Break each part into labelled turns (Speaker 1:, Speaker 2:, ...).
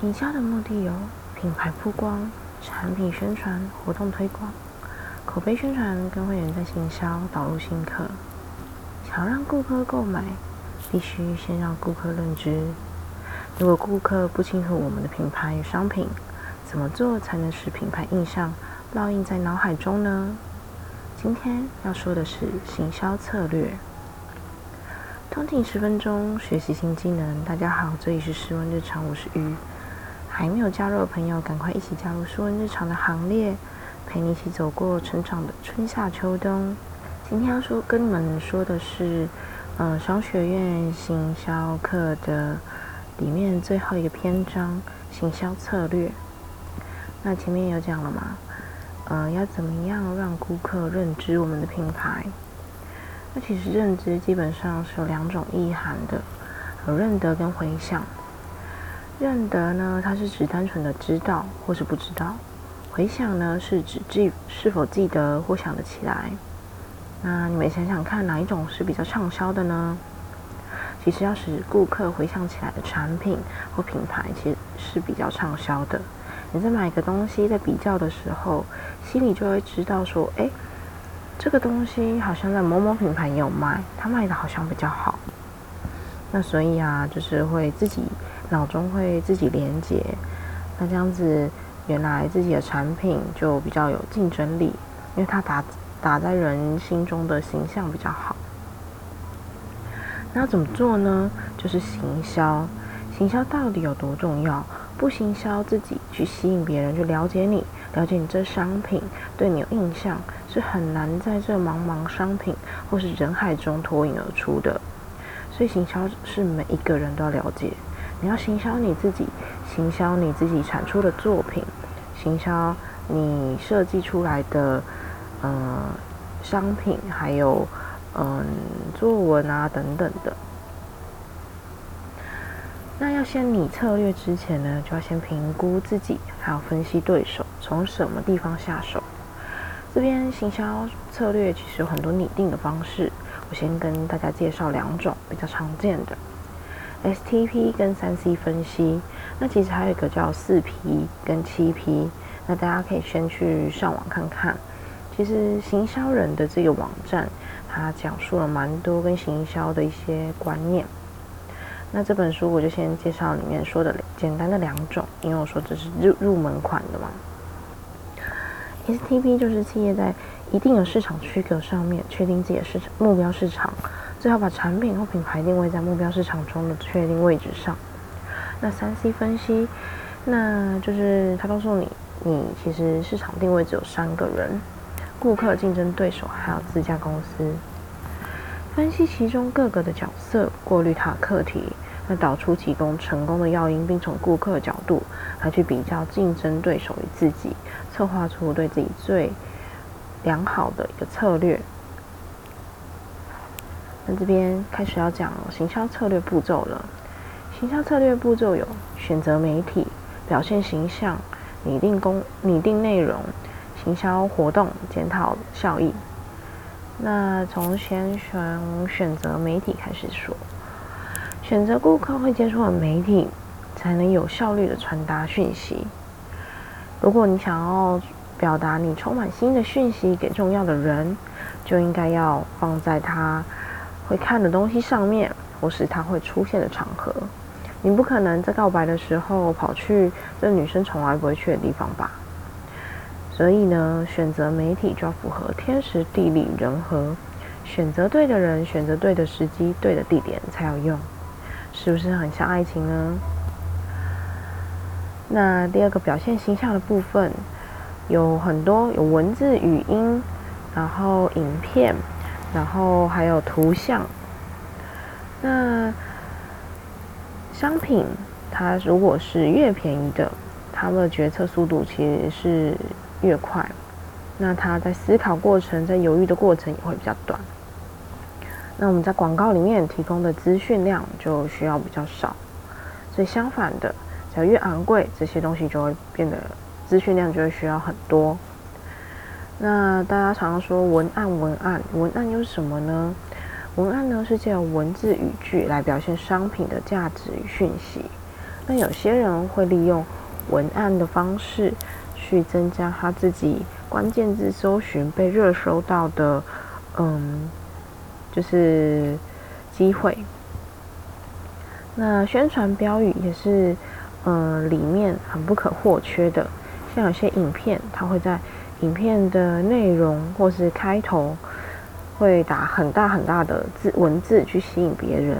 Speaker 1: 行销的目的有品牌曝光、产品宣传、活动推广、口碑宣传跟会员在行销导入新客。想让顾客购买，必须先让顾客认知。如果顾客不清楚我们的品牌与商品，怎么做才能使品牌印象烙印在脑海中呢？今天要说的是行销策略。通勤十分钟，学习新技能。大家好，这里是诗文日常，我是鱼。还没有加入的朋友，赶快一起加入诗文日常的行列，陪你一起走过成长的春夏秋冬。今天要说跟你们说的是，嗯，商学院行销课的里面最后一个篇章——行销策略。那前面有讲了嘛？呃，要怎么样让顾客认知我们的品牌？那其实认知基本上是有两种意涵的，有认得跟回想。认得呢，它是指单纯的知道或是不知道；回想呢，是指记是否记得或想得起来。那你们想想看，哪一种是比较畅销的呢？其实要使顾客回想起来的产品或品牌，其实是比较畅销的。你在买一个东西，在比较的时候，心里就会知道说，哎，这个东西好像在某某品牌也有卖，它卖的好像比较好。那所以啊，就是会自己脑中会自己连接，那这样子，原来自己的产品就比较有竞争力，因为它打打在人心中的形象比较好。那怎么做呢？就是行销，行销到底有多重要？不行销自己去吸引别人去了解你，了解你这商品，对你有印象，是很难在这茫茫商品或是人海中脱颖而出的。所以行销是每一个人都要了解。你要行销你自己，行销你自己产出的作品，行销你设计出来的呃商品，还有嗯作文啊等等的。那要先拟策略之前呢，就要先评估自己，还有分析对手，从什么地方下手。这边行销策略其实有很多拟定的方式，我先跟大家介绍两种比较常见的：STP 跟三 C 分析。那其实还有一个叫四 P 跟七 P。那大家可以先去上网看看。其实行销人的这个网站，它讲述了蛮多跟行销的一些观念。那这本书我就先介绍里面说的简单的两种，因为我说这是入入门款的嘛。STP 就是企业在一定的市场区隔上面确定自己的市场目标市场，最好把产品或品牌定位在目标市场中的确定位置上。那三 C 分析，那就是他告诉你，你其实市场定位只有三个人：顾客、竞争对手，还有自家公司。分析其中各个的角色，过滤它的课题。那导出提供成功的要因，并从顾客角度来去比较竞争对手与自己，策划出对自己最良好的一个策略。那这边开始要讲行销策略步骤了。行销策略步骤有：选择媒体、表现形象、拟定公、拟定内容、行销活动、检讨效益。那从先选选择媒体开始说。选择顾客会接触的媒体，才能有效率的传达讯息。如果你想要表达你充满新的讯息给重要的人，就应该要放在他会看的东西上面，或是他会出现的场合。你不可能在告白的时候跑去这女生从来不会去的地方吧？所以呢，选择媒体就要符合天时地利人和，选择对的人，选择对的时机、对的地点才有用。是不是很像爱情呢？那第二个表现形象的部分有很多，有文字、语音，然后影片，然后还有图像。那商品它如果是越便宜的，它的决策速度其实是越快，那它在思考过程、在犹豫的过程也会比较短。那我们在广告里面提供的资讯量就需要比较少，所以相反的，只要越昂贵，这些东西就会变得资讯量就会需要很多。那大家常常说文案，文案，文案又是什么呢？文案呢是借由文字语句来表现商品的价值与讯息。那有些人会利用文案的方式去增加他自己关键字搜寻被热搜到的，嗯，就是机会。那宣传标语也是，嗯，里面很不可或缺的。像有些影片，它会在影片的内容或是开头，会打很大很大的字文字去吸引别人，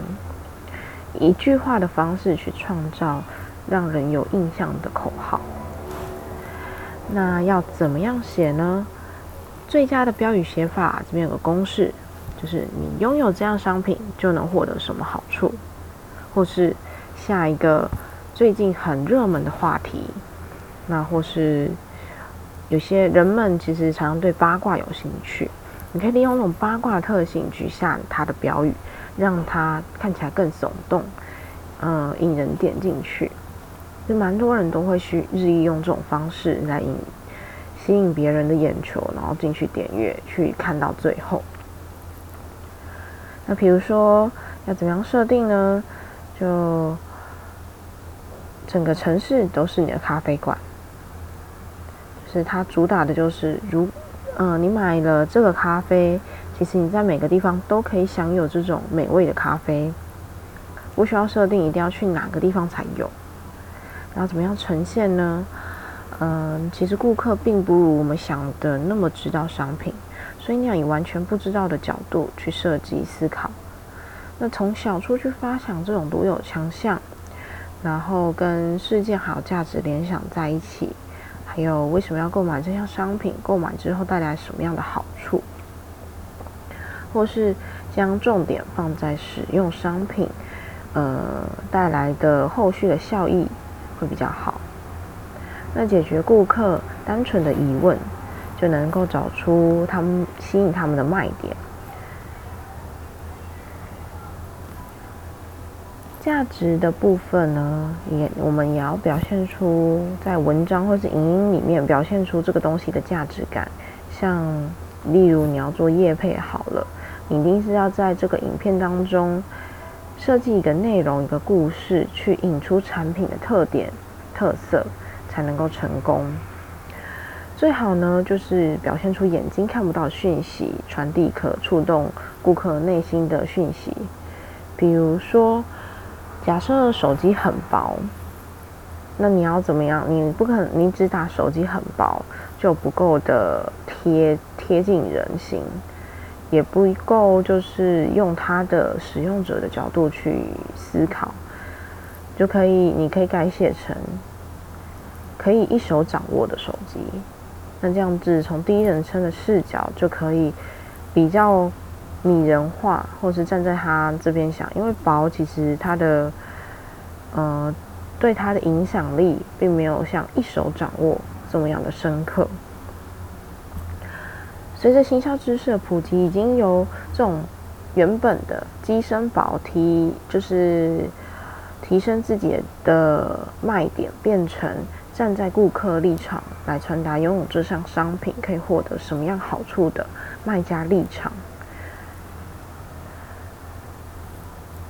Speaker 1: 一句话的方式去创造让人有印象的口号。那要怎么样写呢？最佳的标语写法这边有个公式，就是你拥有这样商品就能获得什么好处。或是下一个最近很热门的话题，那或是有些人们其实常常对八卦有兴趣，你可以利用那种八卦特性去下它的标语，让它看起来更耸动，嗯，引人点进去。就蛮多人都会去日益用这种方式来引吸引别人的眼球，然后进去点阅去看到最后。那比如说要怎么样设定呢？就整个城市都是你的咖啡馆，是它主打的就是，如嗯，你买了这个咖啡，其实你在每个地方都可以享有这种美味的咖啡，不需要设定一定要去哪个地方才有。然后怎么样呈现呢？嗯，其实顾客并不如我们想的那么知道商品，所以你要以完全不知道的角度去设计思考。那从小处去发想这种独有强项，然后跟世界好价值联想在一起，还有为什么要购买这项商品，购买之后带来什么样的好处，或是将重点放在使用商品，呃带来的后续的效益会比较好。那解决顾客单纯的疑问，就能够找出他们吸引他们的卖点。价值的部分呢，也我们也要表现出在文章或是影音里面表现出这个东西的价值感。像例如你要做业配好了，你一定是要在这个影片当中设计一个内容、一个故事，去引出产品的特点、特色，才能够成功。最好呢，就是表现出眼睛看不到讯息，传递可触动顾客内心的讯息，比如说。假设手机很薄，那你要怎么样？你不可能，你只打手机很薄就不够的贴贴近人心，也不够，就是用它的使用者的角度去思考，就可以，你可以改写成可以一手掌握的手机。那这样子从第一人称的视角就可以比较。拟人化，或是站在他这边想，因为薄其实他的，呃，对他的影响力并没有像一手掌握这么样的深刻。随着行销知识的普及，已经由这种原本的机身薄提，就是提升自己的卖点，变成站在顾客立场来传达拥有这项商品可以获得什么样好处的卖家立场。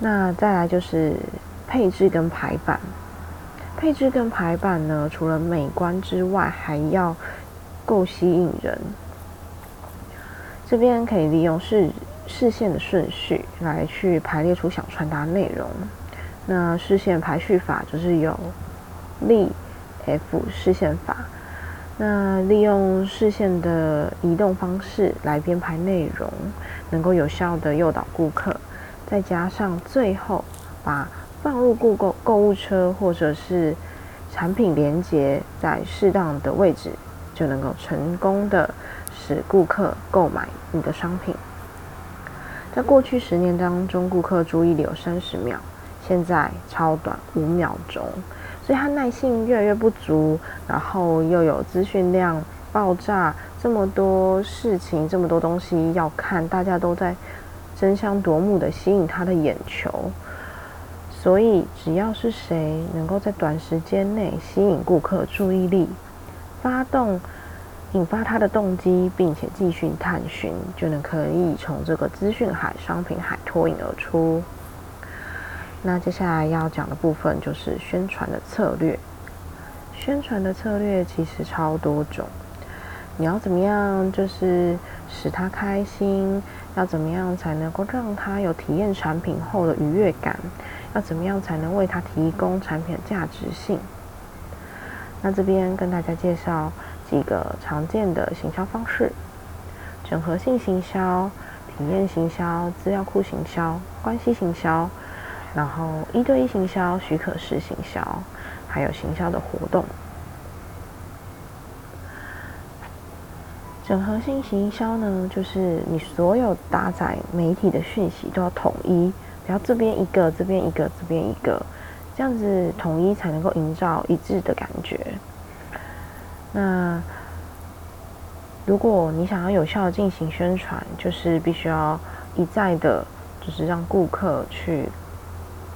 Speaker 1: 那再来就是配置跟排版，配置跟排版呢，除了美观之外，还要够吸引人。这边可以利用视视线的顺序来去排列出想传达内容。那视线排序法就是有立 F 视线法，那利用视线的移动方式来编排内容，能够有效的诱导顾客。再加上最后把放入顾购购物车或者是产品连接在适当的位置，就能够成功的使顾客购买你的商品。在过去十年当中，顾客注意力有三十秒，现在超短五秒钟，所以他耐性越来越不足，然后又有资讯量爆炸，这么多事情，这么多东西要看，大家都在。争相夺目的吸引他的眼球，所以只要是谁能够在短时间内吸引顾客注意力，发动引发他的动机，并且继续探寻，就能可以从这个资讯海、商品海脱颖而出。那接下来要讲的部分就是宣传的策略。宣传的策略其实超多种，你要怎么样就是使他开心？要怎么样才能够让他有体验产品后的愉悦感？要怎么样才能为他提供产品的价值性？那这边跟大家介绍几个常见的行销方式：整合性行销、体验行销、资料库行销、关系行销。然后一对一行销、许可式行销，还有行销的活动。整合性行销呢，就是你所有搭载媒体的讯息都要统一，不要这边一个，这边一个，这边一个，这样子统一才能够营造一致的感觉。那如果你想要有效的进行宣传，就是必须要一再的，就是让顾客去。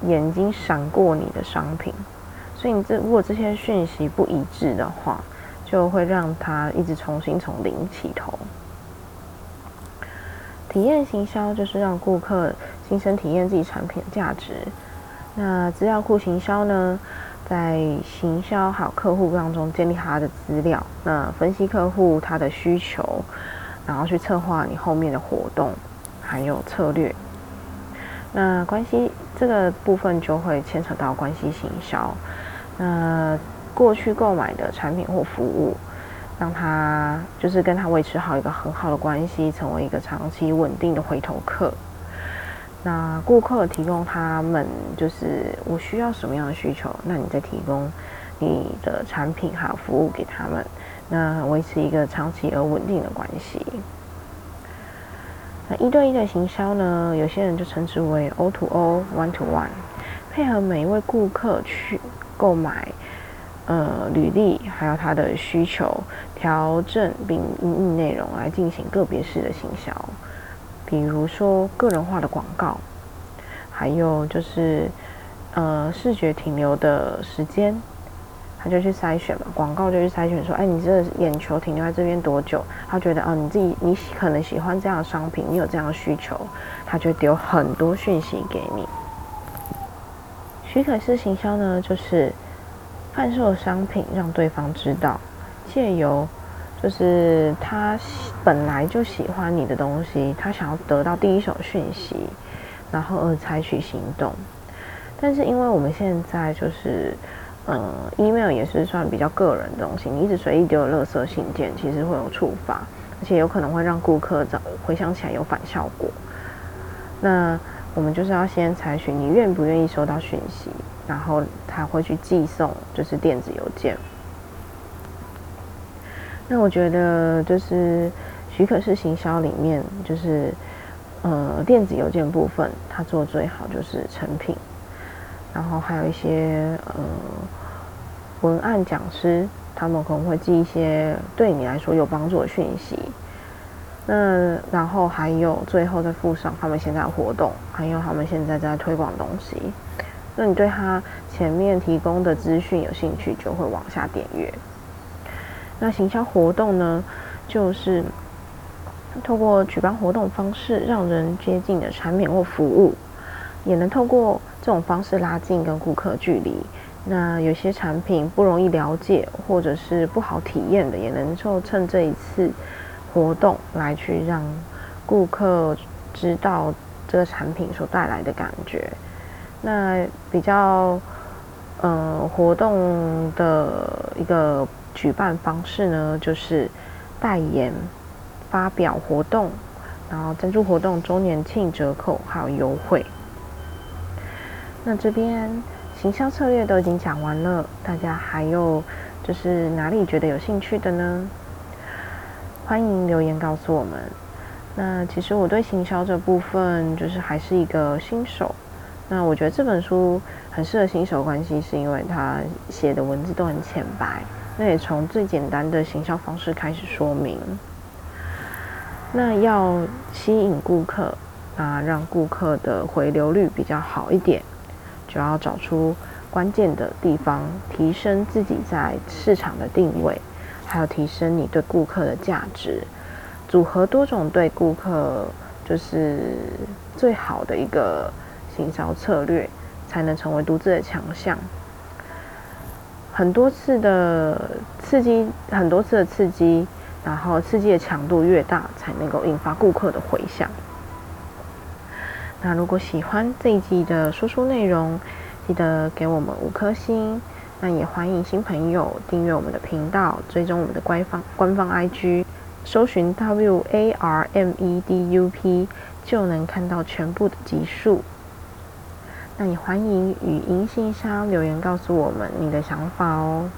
Speaker 1: 眼睛闪过你的商品，所以你这如果这些讯息不一致的话，就会让他一直重新从零起头。体验行销就是让顾客亲身体验自己产品的价值。那资料库行销呢，在行销好客户当中建立他的资料，那分析客户他的需求，然后去策划你后面的活动还有策略。那关系这个部分就会牵扯到关系行销。那过去购买的产品或服务，让他就是跟他维持好一个很好的关系，成为一个长期稳定的回头客。那顾客提供他们就是我需要什么样的需求，那你再提供你的产品还有服务给他们，那维持一个长期而稳定的关系。那一对一的行销呢？有些人就称之为 O to O、One to One，配合每一位顾客去购买呃履历，还有他的需求，调整并应用内容来进行个别式的行销。比如说个人化的广告，还有就是呃视觉停留的时间。他就去筛选嘛，广告就去筛选说，哎，你这眼球停留在这边多久？他觉得，哦，你自己你可能喜欢这样的商品，你有这样的需求，他就丢很多讯息给你。许可式行销呢，就是贩售商品让对方知道，借由就是他本来就喜欢你的东西，他想要得到第一手讯息，然后而采取行动。但是因为我们现在就是。嗯，email 也是算比较个人的东西，你一直随意丢垃圾信件，其实会有触发，而且有可能会让顾客找回想起来有反效果。那我们就是要先采取你愿不愿意收到讯息，然后他会去寄送，就是电子邮件。那我觉得就是许可式行销里面，就是呃电子邮件部分，他做最好就是成品。然后还有一些呃文案讲师，他们可能会寄一些对你来说有帮助的讯息。那然后还有最后再附上他们现在的活动，还有他们现在在推广东西。那你对他前面提供的资讯有兴趣，就会往下点阅。那行销活动呢，就是透过举办活动方式，让人接近的产品或服务，也能透过。这种方式拉近跟顾客距离，那有些产品不容易了解或者是不好体验的，也能够趁这一次活动来去让顾客知道这个产品所带来的感觉。那比较呃活动的一个举办方式呢，就是代言、发表活动，然后赞助活动、周年庆折扣还有优惠。那这边行销策略都已经讲完了，大家还有就是哪里觉得有兴趣的呢？欢迎留言告诉我们。那其实我对行销这部分就是还是一个新手。那我觉得这本书很适合新手关系，是因为它写的文字都很浅白。那也从最简单的行销方式开始说明。那要吸引顾客啊，让顾客的回流率比较好一点。就要找出关键的地方，提升自己在市场的定位，还有提升你对顾客的价值，组合多种对顾客就是最好的一个行销策略，才能成为独自的强项。很多次的刺激，很多次的刺激，然后刺激的强度越大，才能够引发顾客的回响。那如果喜欢这一季的说书内容，记得给我们五颗星。那也欢迎新朋友订阅我们的频道，追踪我们的官方官方 IG，搜寻 W A R M E D U P 就能看到全部的集数。那也欢迎语音信箱留言告诉我们你的想法哦。